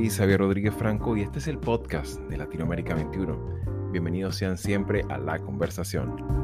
soy Xavier Rodríguez Franco y este es el podcast de Latinoamérica 21. Bienvenidos sean siempre a la conversación.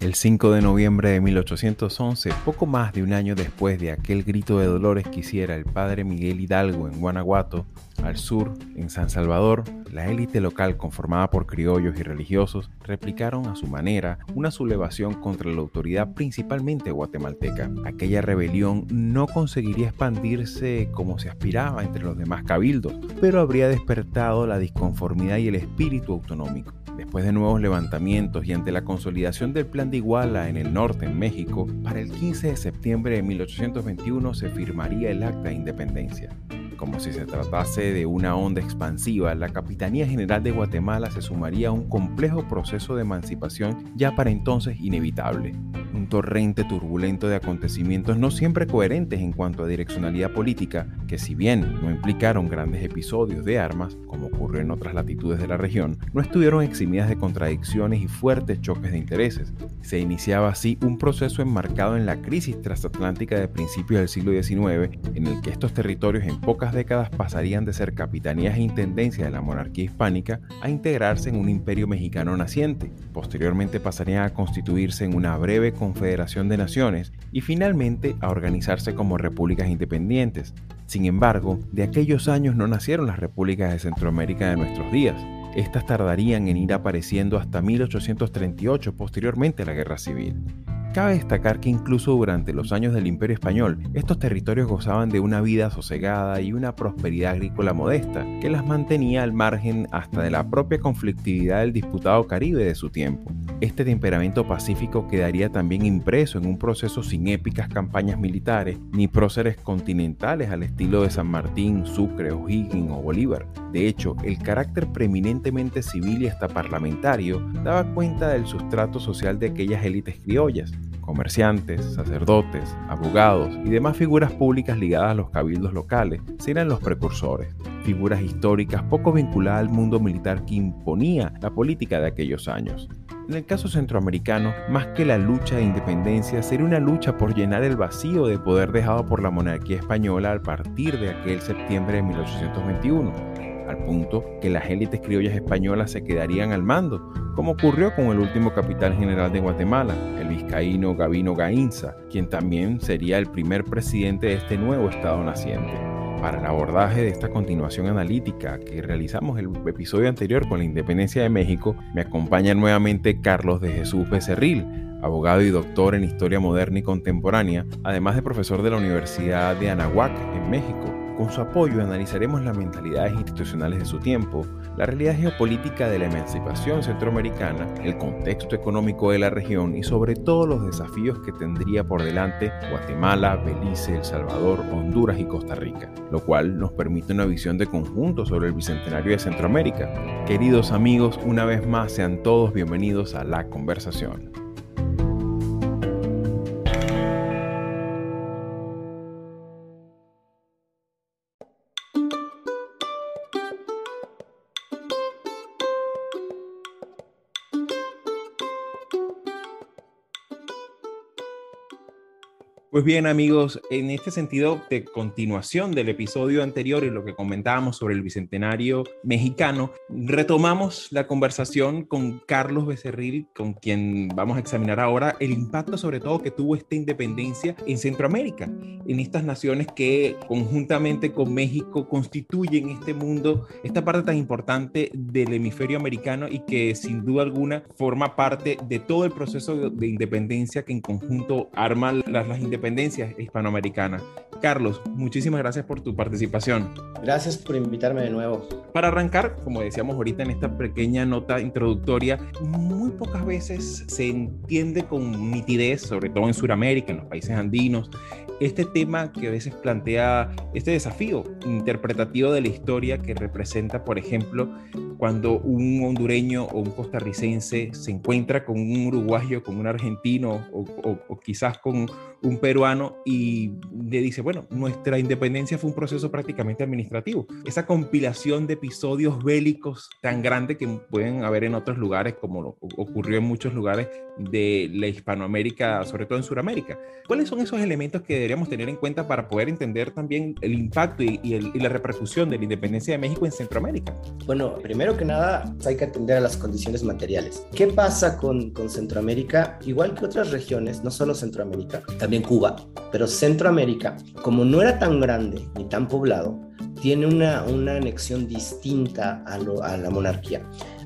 El 5 de noviembre de 1811, poco más de un año después de aquel grito de dolores que hiciera el padre Miguel Hidalgo en Guanajuato, al sur, en San Salvador, la élite local conformada por criollos y religiosos replicaron a su manera una sublevación contra la autoridad principalmente guatemalteca. Aquella rebelión no conseguiría expandirse como se aspiraba entre los demás cabildos, pero habría despertado la disconformidad y el espíritu autonómico. Después de nuevos levantamientos y ante la consolidación del Plan de Iguala en el norte, en México, para el 15 de septiembre de 1821 se firmaría el Acta de Independencia. Como si se tratase de una onda expansiva, la Capitanía General de Guatemala se sumaría a un complejo proceso de emancipación ya para entonces inevitable un torrente turbulento de acontecimientos no siempre coherentes en cuanto a direccionalidad política, que si bien no implicaron grandes episodios de armas, como ocurrió en otras latitudes de la región, no estuvieron eximidas de contradicciones y fuertes choques de intereses. Se iniciaba así un proceso enmarcado en la crisis transatlántica de principios del siglo XIX, en el que estos territorios en pocas décadas pasarían de ser capitanías e intendencias de la monarquía hispánica a integrarse en un imperio mexicano naciente. Posteriormente pasarían a constituirse en una breve Confederación de Naciones y finalmente a organizarse como repúblicas independientes. Sin embargo, de aquellos años no nacieron las repúblicas de Centroamérica de nuestros días. Estas tardarían en ir apareciendo hasta 1838, posteriormente a la Guerra Civil. Cabe destacar que incluso durante los años del Imperio Español, estos territorios gozaban de una vida sosegada y una prosperidad agrícola modesta, que las mantenía al margen hasta de la propia conflictividad del disputado Caribe de su tiempo. Este temperamento pacífico quedaría también impreso en un proceso sin épicas campañas militares ni próceres continentales al estilo de San Martín, Sucre, O'Higgins o Bolívar. De hecho, el carácter preeminentemente civil y hasta parlamentario daba cuenta del sustrato social de aquellas élites criollas, comerciantes, sacerdotes, abogados y demás figuras públicas ligadas a los cabildos locales serán los precursores, figuras históricas poco vinculadas al mundo militar que imponía la política de aquellos años. En el caso centroamericano, más que la lucha de independencia, sería una lucha por llenar el vacío de poder dejado por la monarquía española a partir de aquel septiembre de 1821, al punto que las élites criollas españolas se quedarían al mando, como ocurrió con el último capitán general de Guatemala, el vizcaíno Gavino Gainza, quien también sería el primer presidente de este nuevo estado naciente. Para el abordaje de esta continuación analítica que realizamos el episodio anterior con la independencia de México, me acompaña nuevamente Carlos de Jesús Becerril, abogado y doctor en Historia Moderna y Contemporánea, además de profesor de la Universidad de Anahuac en México con su apoyo analizaremos las mentalidades institucionales de su tiempo, la realidad geopolítica de la emancipación centroamericana, el contexto económico de la región y sobre todo los desafíos que tendría por delante Guatemala, Belice, El Salvador, Honduras y Costa Rica, lo cual nos permite una visión de conjunto sobre el Bicentenario de Centroamérica. Queridos amigos, una vez más sean todos bienvenidos a la conversación. Pues bien amigos, en este sentido de continuación del episodio anterior y lo que comentábamos sobre el Bicentenario mexicano, retomamos la conversación con Carlos Becerril, con quien vamos a examinar ahora el impacto sobre todo que tuvo esta independencia en Centroamérica, en estas naciones que conjuntamente con México constituyen este mundo, esta parte tan importante del hemisferio americano y que sin duda alguna forma parte de todo el proceso de independencia que en conjunto arma las, las independencias independencia hispanoamericana. Carlos, muchísimas gracias por tu participación. Gracias por invitarme de nuevo. Para arrancar, como decíamos ahorita en esta pequeña nota introductoria, muy pocas veces se entiende con nitidez, sobre todo en Sudamérica, en los países andinos, este tema que a veces plantea este desafío interpretativo de la historia que representa, por ejemplo, cuando un hondureño o un costarricense se encuentra con un uruguayo, con un argentino o, o quizás con un peruano y le dice, bueno, nuestra independencia fue un proceso prácticamente administrativo. Esa compilación de episodios bélicos tan grandes que pueden haber en otros lugares, como ocurrió en muchos lugares de la Hispanoamérica, sobre todo en Sudamérica. ¿Cuáles son esos elementos que deberíamos tener en cuenta para poder entender también el impacto y, la repercusión de la independencia de México en Centroamérica? Bueno, primero que nada hay que atender a las condiciones materiales. ¿Qué pasa con, Centroamérica? Igual que otras regiones, no solo Centroamérica, también Cuba, pero Centroamérica, como no era tan grande ni tan poblado, tiene una, anexión distinta a la monarquía.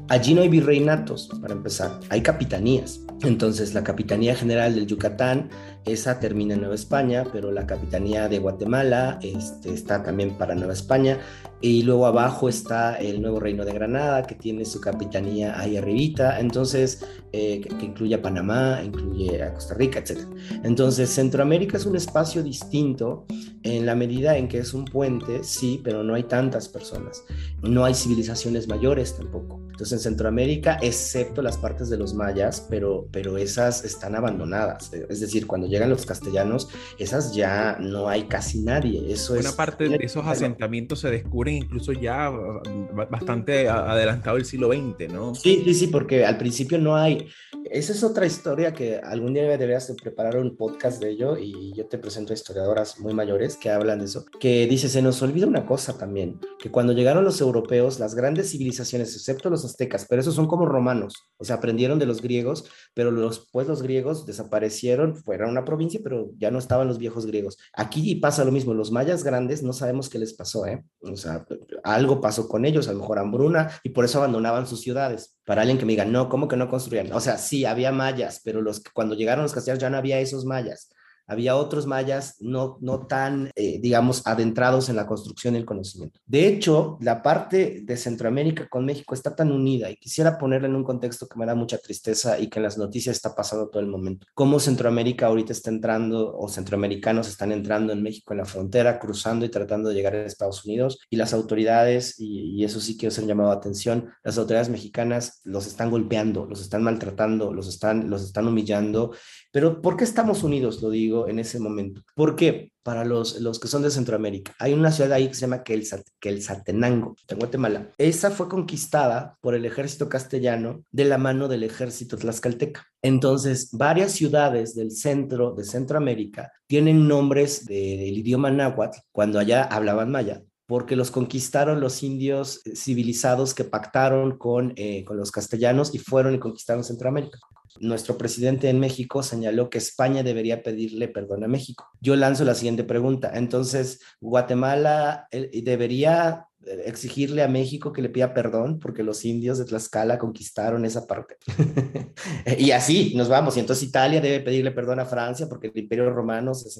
Allí no hay virreinatos, para empezar, hay capitanías. Entonces, la Capitanía General del Yucatán, esa termina en Nueva España, pero la Capitanía de Guatemala este, está también para Nueva España. Y luego abajo está el nuevo Reino de Granada, que tiene su capitanía ahí arribita. Entonces, eh, que, incluye a Panamá, incluye a Costa Rica, etc. Entonces, Centroamérica es un espacio distinto en la medida en que es un puente, sí, pero no hay tantas personas. No hay civilizaciones mayores tampoco. Entonces, en Centroamérica, excepto las partes de los mayas, pero, pero esas están abandonadas. Es decir, cuando llegan los castellanos, esas ya no hay casi nadie. Eso Una parte de esos asentamientos se descubren incluso ya bastante adelantado el siglo XX, ¿no? Sí, sí, sí, porque al principio no hay. Esa es otra historia que algún día deberías preparar un podcast de ello y yo te presento a historiadoras muy mayores que hablan de eso, que dice, se nos olvida una cosa también, que cuando llegaron los europeos, las grandes civilizaciones, excepto los aztecas, pero esos son como romanos, o sea, aprendieron de los griegos, pero los pueblos griegos desaparecieron, fueron una provincia, pero ya no estaban los viejos griegos. Aquí pasa lo mismo, los mayas grandes no sabemos qué les pasó, ¿eh? O sea, algo pasó con ellos, a lo mejor hambruna, y por eso abandonaban sus ciudades. Para alguien que me diga, no, ¿cómo que no construían? O sea, sí, había mayas, pero los, cuando llegaron los castellanos ya no había esos mayas había otros mayas no, no tan, eh, digamos, adentrados en la construcción y el conocimiento. De hecho, la parte de Centroamérica con México está tan unida y quisiera ponerla en un contexto que me da mucha tristeza y que en las noticias está pasando todo el momento. Cómo Centroamérica ahorita está entrando o centroamericanos están entrando en México en la frontera, cruzando y tratando de llegar a Estados Unidos y las autoridades, y, eso sí quiero ser llamado a atención, las autoridades mexicanas los están golpeando, los están maltratando, los están, los están humillando. Pero ¿por qué estamos unidos? Lo digo en ese momento. Porque para los, los que son de Centroamérica, hay una ciudad ahí que se llama Quetzaltenango, en Guatemala. Esa fue conquistada por el ejército castellano de la mano del ejército tlaxcalteca. Entonces, varias ciudades del centro de Centroamérica tienen nombres del idioma náhuatl cuando allá hablaban maya porque los conquistaron los indios civilizados que pactaron con, eh, con los castellanos y fueron y conquistaron Centroamérica. Nuestro presidente en México señaló que España debería pedirle perdón a México. Yo lanzo la siguiente pregunta. Entonces, Guatemala eh, debería eh, exigirle a México que le pida perdón porque los indios de Tlaxcala conquistaron esa parte. y así nos vamos. Y entonces Italia debe pedirle perdón a Francia porque el imperio romano se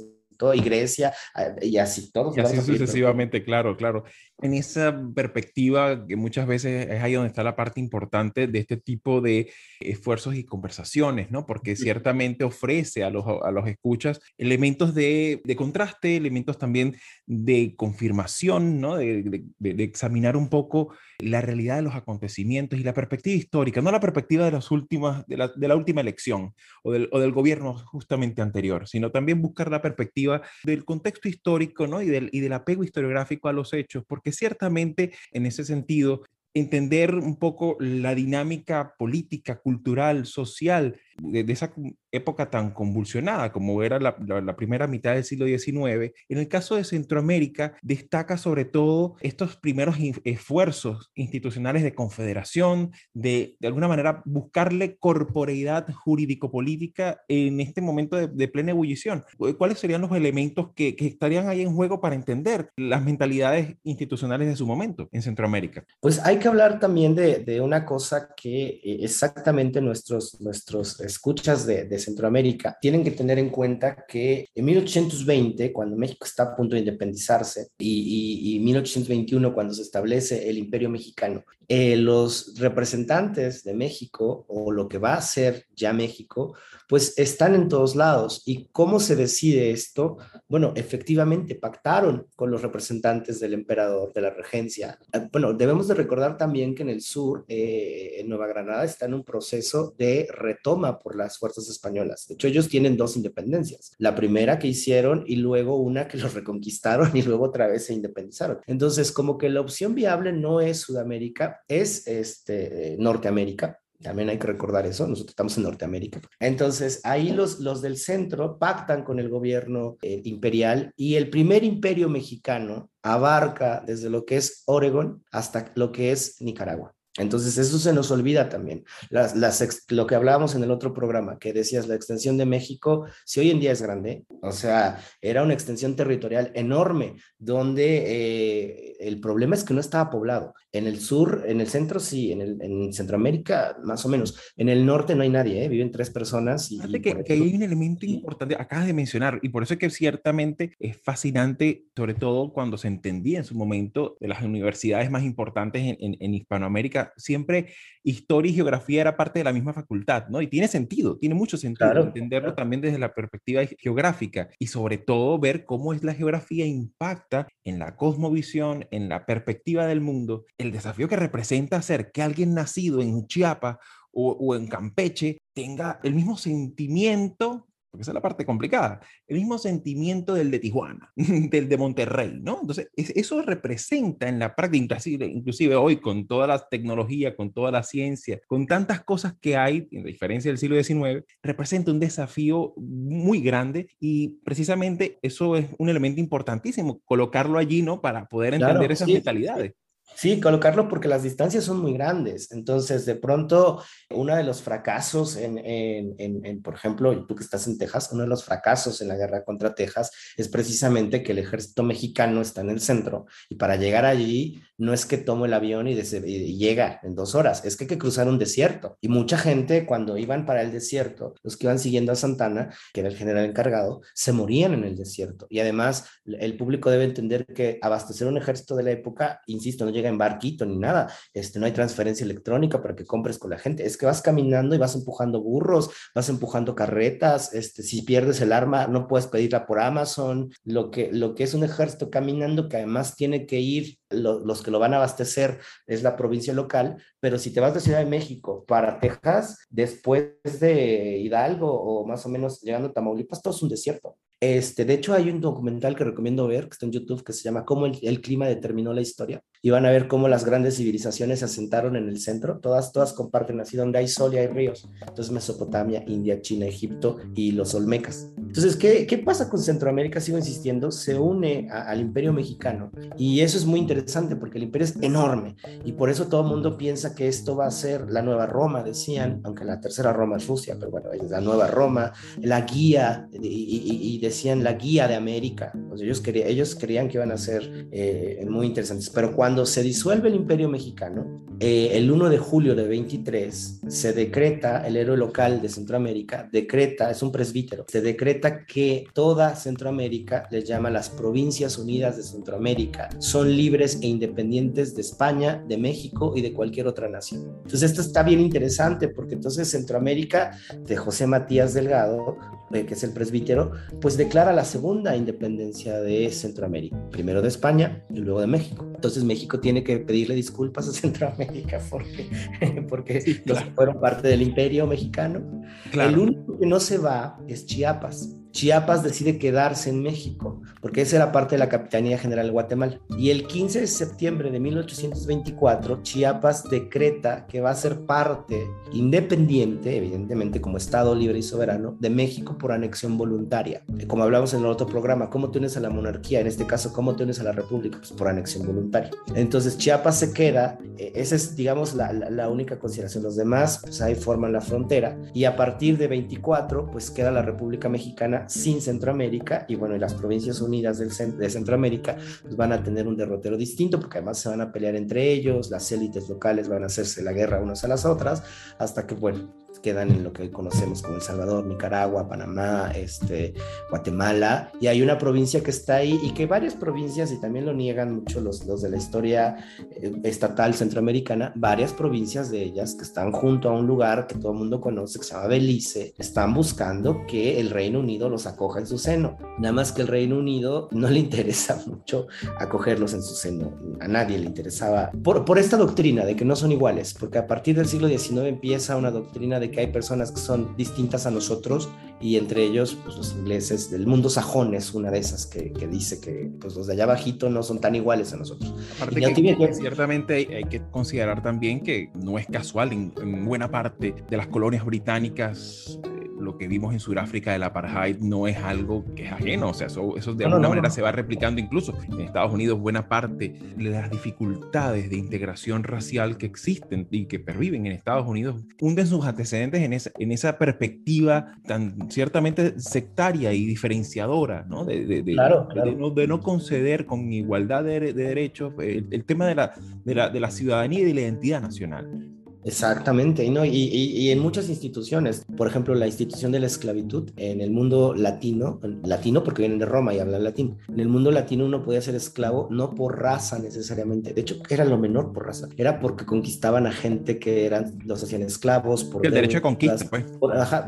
y Grecia, y así, todos. Y así sucesivamente, claro, claro. En esa perspectiva, que muchas veces es ahí donde está la parte importante de este tipo de esfuerzos y conversaciones, ¿no? Porque ciertamente ofrece a los, a los escuchas elementos de, de contraste, elementos también de confirmación, ¿no? De, de, de, examinar un poco la realidad de los acontecimientos y la perspectiva histórica, no la perspectiva de, las últimas, de, la, de la última elección o del, o del gobierno justamente anterior, sino también buscar la perspectiva del contexto histórico ¿no? y, del, y del apego historiográfico a los hechos, porque ciertamente en ese sentido entender un poco la dinámica política, cultural, social de, esa época tan convulsionada como era la, primera mitad del siglo XIX. En el caso de Centroamérica, destaca sobre todo estos primeros esfuerzos institucionales de confederación, de de alguna manera buscarle corporeidad jurídico-política en este momento de, plena ebullición. ¿Cuáles serían los elementos que, que, estarían ahí en juego para entender las mentalidades institucionales de su momento en Centroamérica? Pues hay que hablar también de, de una cosa que eh, exactamente nuestros, nuestros escuchas de, de, Centroamérica tienen que tener en cuenta que en 1820, cuando México está a punto de independizarse, y, y, 1821, cuando se establece el Imperio Mexicano, eh, los representantes de México, o lo que va a ser ya México, pues están en todos lados. ¿Y cómo se decide esto? Bueno, efectivamente pactaron con los representantes del emperador, de la regencia. Ah, bueno, debemos de recordar también que en el sur, eh, en Nueva Granada, está en un proceso de retoma por las fuerzas españolas. De hecho, ellos tienen dos independencias. La primera que hicieron y luego una que los reconquistaron y luego otra vez se independizaron. Entonces, como que la opción viable no es Sudamérica, es este, Norteamérica. También hay que recordar eso, nosotros estamos en Norteamérica. Entonces, ahí los, los del centro pactan con el gobierno eh, imperial y el primer imperio mexicano abarca desde lo que es Oregon hasta lo que es Nicaragua. Entonces, eso se nos olvida también. Las, las, lo que hablábamos en el otro programa, que decías, la extensión de México, si hoy en día es grande, o sea, era una extensión territorial enorme, donde eh, el problema es que no estaba poblado. En el sur, en el centro sí, en, el, en Centroamérica más o menos. En el norte no hay nadie, ¿eh? viven tres personas. Y, y que, que, hay un elemento importante, acabas de mencionar, y por eso es que ciertamente es fascinante, sobre todo cuando se entendía en su momento de las universidades más importantes en, en, en Hispanoamérica siempre historia y geografía era parte de la misma facultad, ¿no? Y tiene sentido, tiene mucho sentido entenderlo también desde la perspectiva geográfica y sobre todo ver cómo es la geografía impacta en la cosmovisión, en la perspectiva del mundo, el desafío que representa hacer que alguien nacido en Chiapas o, o en Campeche tenga el mismo sentimiento porque esa es la parte complicada, el mismo sentimiento del de Tijuana, del de Monterrey, ¿no? Entonces, eso representa en la práctica, inclusive, hoy con toda la tecnología, con toda la ciencia, con tantas cosas que hay, en diferencia del siglo XIX, representa un desafío muy grande y precisamente eso es un elemento importantísimo, colocarlo allí, ¿no? Para poder entender esas mentalidades. Sí, colocarlo porque las distancias son muy grandes. Entonces, de pronto, uno de los fracasos en, en, en, por ejemplo, tú que estás en Texas, uno de los fracasos en la guerra contra Texas es precisamente que el ejército mexicano está en el centro y para llegar allí no es que tomo el avión y, y llega en dos horas, es que hay que cruzar un desierto. Y mucha gente cuando iban para el desierto, los que iban siguiendo a Santana, que era el general encargado, se morían en el desierto. Y además, el público debe entender que abastecer un ejército de la época, insisto, no llega en barquito ni nada, este, no hay transferencia electrónica para que compres con la gente, es que vas caminando y vas empujando burros, vas empujando carretas, este, si pierdes el arma no puedes pedirla por Amazon, lo que, lo que es un ejército caminando que además tiene que ir, los que lo van a abastecer es la provincia local, pero si te vas de Ciudad de México para Texas, después de Hidalgo o más o menos llegando a Tamaulipas, todo es un desierto. Este, de hecho, hay un documental que recomiendo ver, que está en YouTube, que se llama Cómo el, el, clima determinó la historia. Y van a ver cómo las grandes civilizaciones se asentaron en el centro. Todas, todas comparten así, donde hay sol y hay ríos. Entonces, Mesopotamia, India, China, Egipto y los Olmecas. Entonces, ¿qué, qué pasa con Centroamérica? Sigo insistiendo, se une a, al imperio mexicano. Y eso es muy interesante porque el imperio es enorme. Y por eso todo el mundo piensa que esto va a ser la nueva Roma, decían, aunque la tercera Roma es Rusia, pero bueno, es la nueva Roma, la guía y, y, y de decían la guía de América. ellos, querían, ellos creían que iban a ser eh, muy interesantes. Pero cuando se disuelve el imperio mexicano, eh, el 1 de julio de 23, se decreta, el héroe local de Centroamérica, decreta, es un presbítero, se decreta que toda Centroamérica, les llama las Provincias Unidas de Centroamérica, son libres e independientes de España, de México y de cualquier otra nación. Entonces esto está bien interesante porque entonces Centroamérica, de José Matías Delgado, eh, que es el presbítero, pues declara la segunda independencia de Centroamérica, primero de España y luego de México. Entonces México tiene que pedirle disculpas a Centroamérica porque, porque sí, claro. fueron parte del imperio mexicano. Claro. El único que no se va es Chiapas. Chiapas decide quedarse en México, porque esa era parte de la Capitanía General de Guatemala. Y el 15 de septiembre de 1824, Chiapas decreta que va a ser parte independiente, evidentemente como Estado libre y soberano, de México por anexión voluntaria. Como hablamos en el otro programa, ¿cómo te unes a la monarquía? En este caso, ¿cómo te unes a la república? Pues por anexión voluntaria. Entonces, Chiapas se queda, eh, esa es, digamos, la, la, la única consideración. Los demás, pues ahí forman la frontera. Y a partir de 24, pues queda la República Mexicana sin Centroamérica y bueno, y las provincias unidas de Centroamérica pues van a tener un derrotero distinto porque además se van a pelear entre ellos, las élites locales van a hacerse la guerra unas a las otras, hasta que bueno, quedan en lo que hoy conocemos como El Salvador, Nicaragua, Panamá, este, Guatemala, y hay una provincia que está ahí y que varias provincias, y también lo niegan mucho los, los de la historia eh, estatal centroamericana, varias provincias de ellas que están junto a un lugar que todo el mundo conoce, que se llama Belice, están buscando que el Reino Unido los acoja en su seno. Nada más que el Reino Unido no le interesa mucho acogerlos en su seno, a nadie le interesaba, por, por esta doctrina de que no son iguales, porque a partir del siglo XIX empieza una doctrina de de que hay personas que son distintas a nosotros y entre ellos pues, los ingleses del mundo sajón es una de esas que, que dice que pues, los de allá abajito no son tan iguales a nosotros. Aparte que, ciertamente hay, que considerar también que no es casual en, en buena parte de las colonias británicas lo que vimos en Sudáfrica del apartheid no es algo que es ajeno, o sea, eso, eso de alguna manera se va replicando incluso en Estados Unidos buena parte de las dificultades de integración racial que existen y que perviven en Estados Unidos hunden sus antecedentes en esa, en esa perspectiva tan ciertamente sectaria y diferenciadora, ¿no? De, de, de, no, de no, conceder con igualdad de, derechos el, el, tema de la, la, de la ciudadanía y de la identidad nacional. Exactamente, ¿no? Y, y, en muchas instituciones, por ejemplo, la institución de la esclavitud en el mundo latino, latino porque vienen de Roma y hablan latín, en el mundo latino uno podía ser esclavo no por raza necesariamente, de hecho era lo menor por raza, era porque conquistaban a gente que eran, los hacían esclavos. Por el derecho de conquista, pues.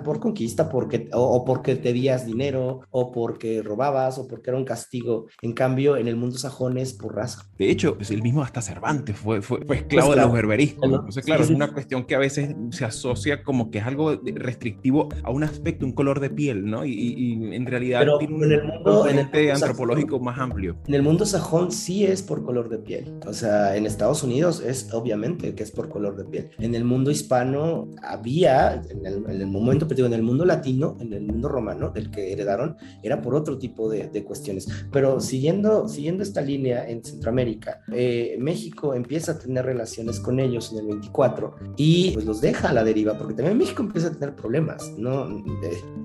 Por, conquista, porque, o, o, porque te días dinero, o porque robabas, o porque era un castigo. En cambio, en el mundo sajón es por raza. De hecho, pues, el mismo hasta Cervantes fue, fue, esclavo de los berberiscos. Entonces, claro, es una cuestión que a veces se asocia como que es algo restrictivo a un aspecto, un color de piel, ¿no? Y, en realidad tiene un en el mundo, en el antropológico más amplio. En el mundo sajón sí es por color de piel. O sea, en Estados Unidos es obviamente que es por color de piel. En el mundo hispano había, en el, momento, pero en el mundo latino, en el mundo romano, del que heredaron, era por otro tipo de, cuestiones. Pero siguiendo, siguiendo esta línea en Centroamérica, eh, México empieza a tener relaciones con ellos en el 24 y pues los deja a la deriva, porque también México empieza a tener problemas, ¿no?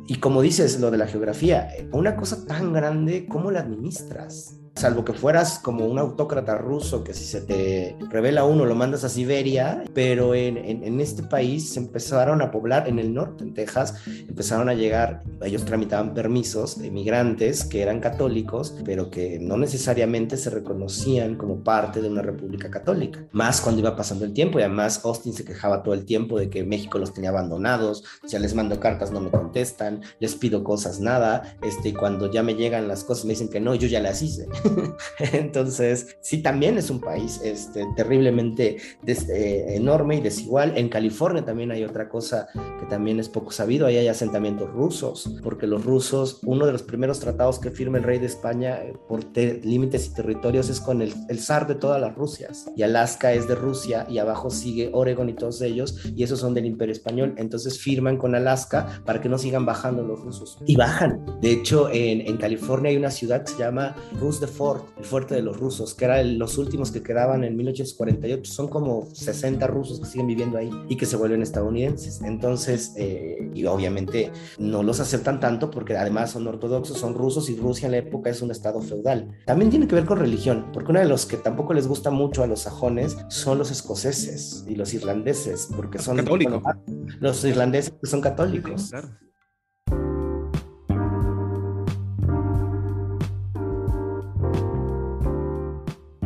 y como dices, lo de la geografía, una cosa tan grande, ¿cómo la administras? Salvo que fueras como un autócrata ruso que si se te revela uno lo mandas a Siberia, pero en, en, este país se empezaron a poblar en el norte, en Texas, empezaron a llegar, ellos tramitaban permisos de migrantes que eran católicos, pero que no necesariamente se reconocían como parte de una república católica, más cuando iba pasando el tiempo y además Austin se quejaba todo el tiempo de que México los tenía abandonados, ya les mando cartas no me contestan, les pido cosas nada, este, y cuando ya me llegan las cosas me dicen que no, yo ya las hice. Entonces, sí, también es un país este, terriblemente eh, enorme y desigual. En California también hay otra cosa que también es poco sabido, ahí hay asentamientos rusos, porque los rusos, uno de los primeros tratados que firma el rey de España eh, por límites y territorios es con el, el zar de todas las Rusias, y Alaska es de Rusia, y abajo sigue Oregon y todos ellos, y esos son del imperio español, entonces firman con Alaska para que no sigan bajando los rusos. Y bajan. De hecho, en, en California hay una ciudad que se llama Rus de Fort, el fuerte de los rusos, que eran los últimos que quedaban en 1848. Son como 60 rusos que siguen viviendo ahí y que se vuelven estadounidenses. Entonces, eh, y obviamente no los aceptan tanto porque además son ortodoxos, son rusos y Rusia en la época es un estado feudal. También tiene que ver con religión, porque uno de los que tampoco les gusta mucho a los sajones son los escoceses y los irlandeses, porque son católicos. los irlandeses que son católicos. Claro.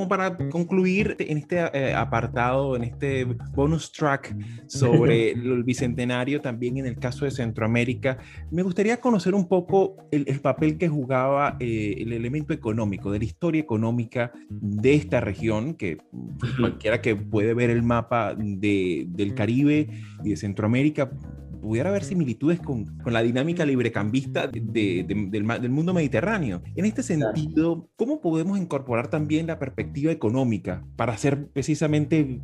Como para concluir en este eh, apartado, en este bonus track sobre el bicentenario, también en el caso de Centroamérica, me gustaría conocer un poco el, papel que jugaba eh, el elemento económico, de la historia económica de esta región, que cualquiera que puede ver el mapa de, del Caribe y de Centroamérica pudiera haber similitudes con, con la dinámica librecambista de, del, del, mundo mediterráneo. En este sentido, ¿cómo podemos incorporar también la perspectiva económica para hacer precisamente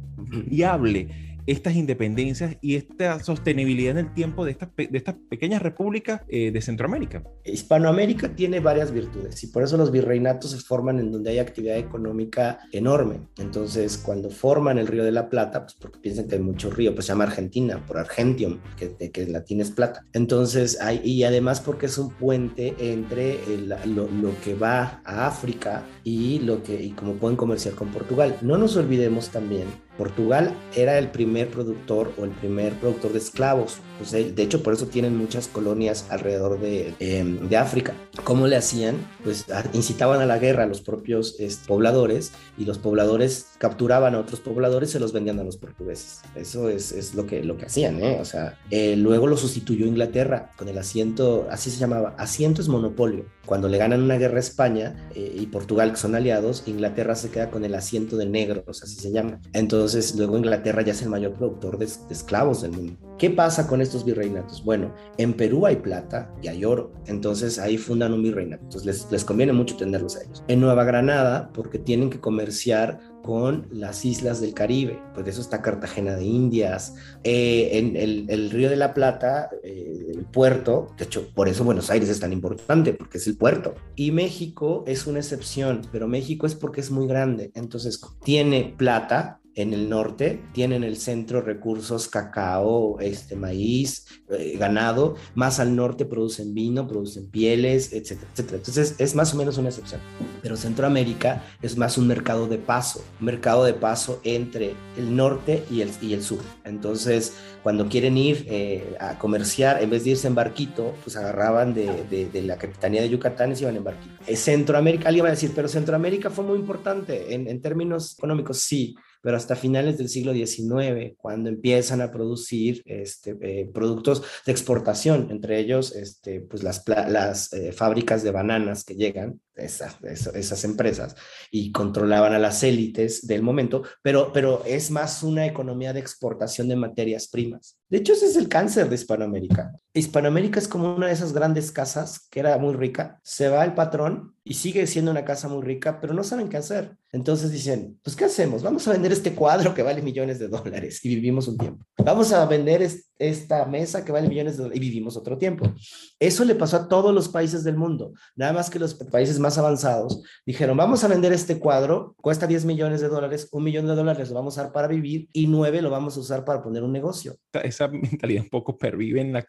viable estas independencias y esta sostenibilidad en el tiempo de estas, de estas pequeñas repúblicas eh, de Centroamérica? Hispanoamérica tiene varias virtudes y por eso los virreinatos se forman en donde hay actividad económica enorme. Entonces, cuando forman el Río de la Plata, pues porque piensan que hay mucho río, pues se llama Argentina, por Argentium, que, que en latín es plata. Entonces, hay, y además porque es un puente entre lo, lo, que va a África y lo que, y como pueden comerciar con Portugal. No nos olvidemos también Portugal era el primer productor o el primer productor de esclavos. Pues, eh, de hecho, por eso tienen muchas colonias alrededor de, em, de África. ¿Cómo le hacían? Pues incitaban a la guerra a los propios este, pobladores y los pobladores capturaban a otros pobladores y se los vendían a los portugueses. Eso es, es lo, que, lo que hacían, ¿eh? O sea, eh, luego lo sustituyó Inglaterra con el asiento, así se llamaba, asiento es monopolio. Cuando le ganan una guerra a España eh, y Portugal, que son aliados, Inglaterra se queda con el asiento de negros, así se llama. Entonces, luego Inglaterra ya es el mayor productor de, esclavos del mundo. ¿Qué pasa con estos virreinatos? Bueno, en Perú hay plata y hay oro, entonces ahí fundan un virreinato. Entonces les, les conviene mucho tenerlos a ellos. En Nueva Granada, porque tienen que comerciar con las islas del Caribe, pues de eso está Cartagena de Indias, eh, en el, Río de la Plata, eh, el puerto, de hecho, por eso Buenos Aires es tan importante, porque es el puerto. Y México es una excepción, pero México es porque es muy grande, entonces tiene plata, en el norte tienen el centro recursos cacao, este maíz, eh, ganado, más al norte producen vino, producen pieles, etcétera, etcétera. Entonces es más o menos una excepción. Pero Centroamérica es más un mercado de paso, un mercado de paso entre el norte y el, y el sur. Entonces, cuando quieren ir eh, a comerciar, en vez de irse en barquito, pues agarraban de, de, la capitanía de Yucatán y se iban en barquito. Centroamérica, alguien va a decir, pero Centroamérica fue muy importante en, en términos económicos, sí, pero hasta finales del siglo XIX, cuando empiezan a producir este, eh, productos de exportación, entre ellos este, pues las, eh, fábricas de bananas que llegan, esas, esas, empresas, y controlaban a las élites del momento, pero, pero es más una economía de exportación de materias primas. De hecho, ese es el cáncer de Hispanoamérica. Hispanoamérica es como una de esas grandes casas que era muy rica, se va el patrón y sigue siendo una casa muy rica, pero no saben qué hacer. Entonces dicen, pues ¿qué hacemos? Vamos a vender este cuadro que vale millones de dólares y vivimos un tiempo. Vamos a vender esta mesa que vale millones de dólares y vivimos otro tiempo. Eso le pasó a todos los países del mundo. Nada más que los países más avanzados dijeron, vamos a vender este cuadro, cuesta 10 millones de dólares, un millón de dólares lo vamos a dar para vivir y nueve lo vamos a usar para poner un negocio. Esa mentalidad un poco pervive en la,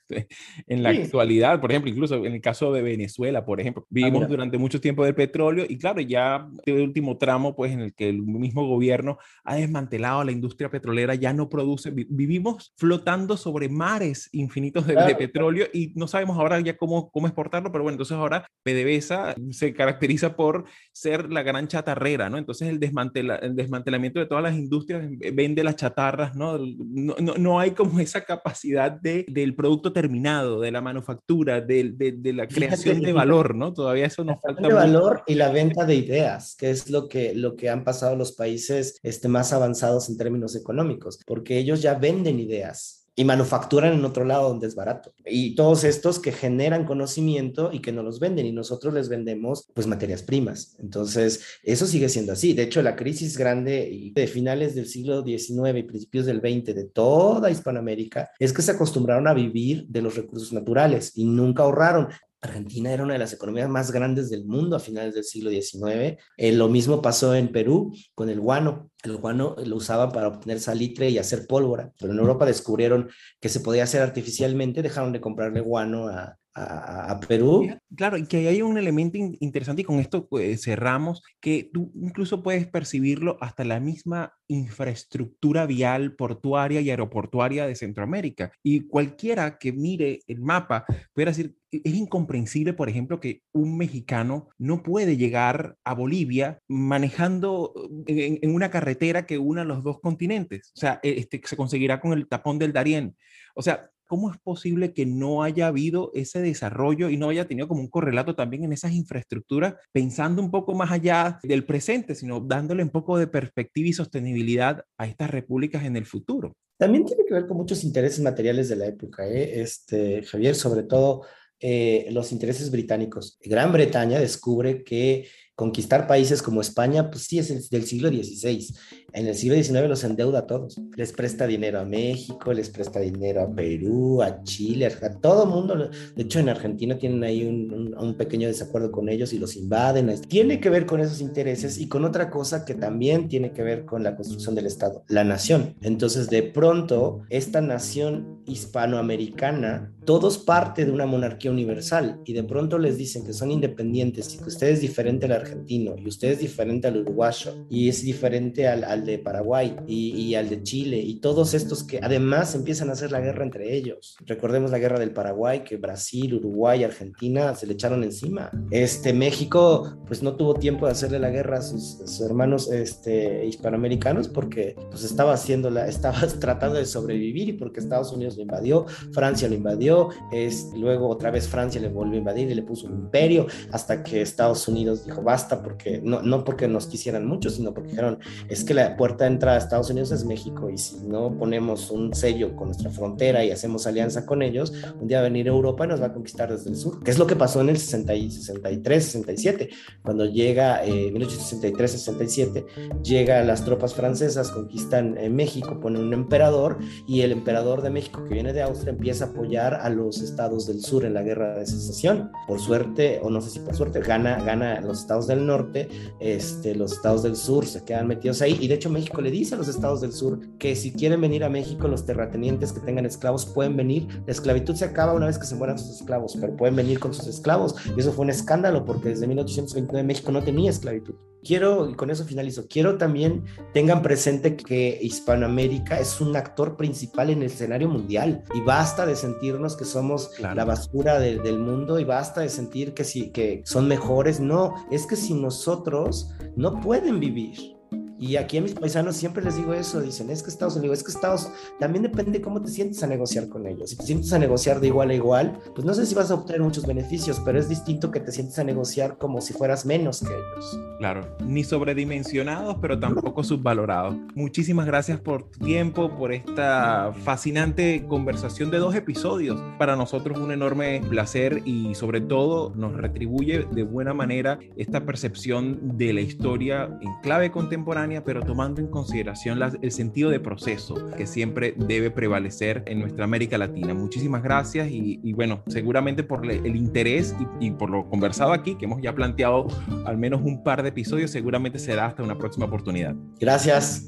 en la actualidad. Por ejemplo, incluso en el caso de Venezuela, por ejemplo, ah, vivimos durante mucho tiempo del petróleo y claro, ya el último tramo, pues en el que el mismo gobierno ha desmantelado la industria petrolera, ya no produce, vivimos flotando sobre mares infinitos de, petróleo y no sabemos ahora ya cómo, cómo exportarlo, pero bueno, entonces ahora PDVSA se caracteriza por ser la gran chatarrera, ¿no? Entonces el, desmantela, el desmantelamiento de todas las industrias vende las chatarras, ¿no? No, no, no hay como esa capacidad de, del producto terminado, de la manufactura, de, de, la creación de valor, ¿no? Todavía eso nos falta. De valor y la venta de ideas, que es lo que, lo que han pasado los países este, más avanzados en términos económicos, porque ellos ya venden ideas y manufacturan en otro lado donde es barato. Y todos estos que generan conocimiento y que no los venden y nosotros les vendemos pues materias primas. Entonces, eso sigue siendo así. De hecho, la crisis grande de finales del siglo XIX y principios del XX de toda Hispanoamérica es que se acostumbraron a vivir de los recursos naturales y nunca ahorraron. Argentina era una de las economías más grandes del mundo a finales del siglo XIX. Eh, lo mismo pasó en Perú con el guano. El guano lo usaban para obtener salitre y hacer pólvora, pero en Europa descubrieron que se podía hacer artificialmente, dejaron de comprarle guano a, a, Perú. Claro, y que hay un elemento interesante y con esto pues, cerramos, que tú incluso puedes percibirlo hasta la misma infraestructura vial portuaria y aeroportuaria de Centroamérica. Y cualquiera que mire el mapa puede decir, es incomprensible, por ejemplo, que un mexicano no puede llegar a Bolivia manejando en, en una carretera que una los dos continentes. O sea, e-, este, se conseguirá con el tapón del Darién. O sea, ¿cómo es posible que no haya habido ese desarrollo y no haya tenido como un correlato también en esas infraestructuras, pensando un poco más allá del presente, sino dándole un poco de perspectiva y sostenibilidad a estas repúblicas en el futuro? También tiene que ver con muchos intereses materiales de la época, ¿eh? este, Javier, sobre todo eh, los intereses británicos. Gran Bretaña descubre que conquistar países como España, pues sí, es del siglo XVI. En el siglo XIX los endeuda a todos. Les presta dinero a México, les presta dinero a Perú, a Chile, a todo mundo. De hecho, en Argentina tienen ahí un, un, pequeño desacuerdo con ellos y los invaden. Tiene que ver con esos intereses y con otra cosa que también tiene que ver con la construcción del Estado, la nación. Entonces, de pronto, esta nación hispanoamericana, todos parte de una monarquía universal y de pronto les dicen que son independientes y que usted es diferente al argentino y usted es diferente al uruguayo y es diferente al, al de Paraguay y, al de Chile y todos estos que además empiezan a hacer la guerra entre ellos. Recordemos la guerra del Paraguay que Brasil, Uruguay, Argentina se le echaron encima. Este México pues no tuvo tiempo de hacerle la guerra a sus, hermanos este, hispanoamericanos porque pues estaba haciendo la, estaba tratando de sobrevivir y porque Estados Unidos lo invadió, Francia lo invadió, es, luego otra vez Francia le volvió a invadir y le puso un imperio hasta que Estados Unidos dijo basta porque no, no porque nos quisieran mucho, sino porque dijeron es que la puerta de entrada a Estados Unidos es México y si no ponemos un sello con nuestra frontera y hacemos alianza con ellos, un día va a venir Europa y nos va a conquistar desde el sur, que es lo que pasó en el 60 63, 67, cuando llega eh, 1863, 67, llega las tropas francesas, conquistan eh, México, ponen un emperador y el emperador de México que viene de Austria empieza a apoyar a los estados del sur en la guerra de secesión. Por suerte, o no sé si por suerte, gana, gana los estados del norte, este, los estados del sur se quedan metidos ahí y de hecho México le dice a los estados del sur que si quieren venir a México los terratenientes que tengan esclavos pueden venir, la esclavitud se acaba una vez que se mueran sus esclavos, pero pueden venir con sus esclavos y eso fue un escándalo porque desde 1829 México no tenía esclavitud. Quiero, y con eso finalizo, quiero también tengan presente que Hispanoamérica es un actor principal en el escenario mundial y basta de sentirnos que somos la basura del mundo y basta de sentir que, sí, que son mejores. No, es que si nosotros no pueden vivir y aquí a mis paisanos siempre les digo eso, dicen, es que Estados Unidos, es que Estados, también depende de cómo te sientes a negociar con ellos. Si te sientes a negociar de igual a igual, pues no sé si vas a obtener muchos beneficios, pero es distinto que te sientes a negociar como si fueras menos que ellos. Claro, ni sobredimensionados, pero tampoco subvalorados. Muchísimas gracias por tu tiempo, por esta fascinante conversación de dos episodios. Para nosotros un enorme placer y sobre todo nos retribuye de buena manera esta percepción de la historia en clave contemporánea pero tomando en consideración el sentido de proceso que siempre debe prevalecer en nuestra América Latina. Muchísimas gracias y, bueno, seguramente por el interés y, por lo conversado aquí, que hemos ya planteado al menos un par de episodios, seguramente será hasta una próxima oportunidad. Gracias.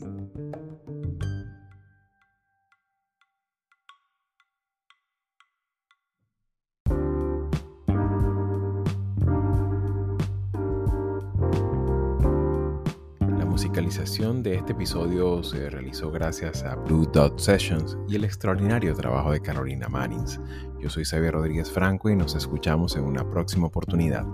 Musicalización de este episodio se realizó gracias a Blue Dot Sessions y el extraordinario trabajo de Carolina Manins. Yo soy Xavier Rodríguez Franco y nos escuchamos en una próxima oportunidad.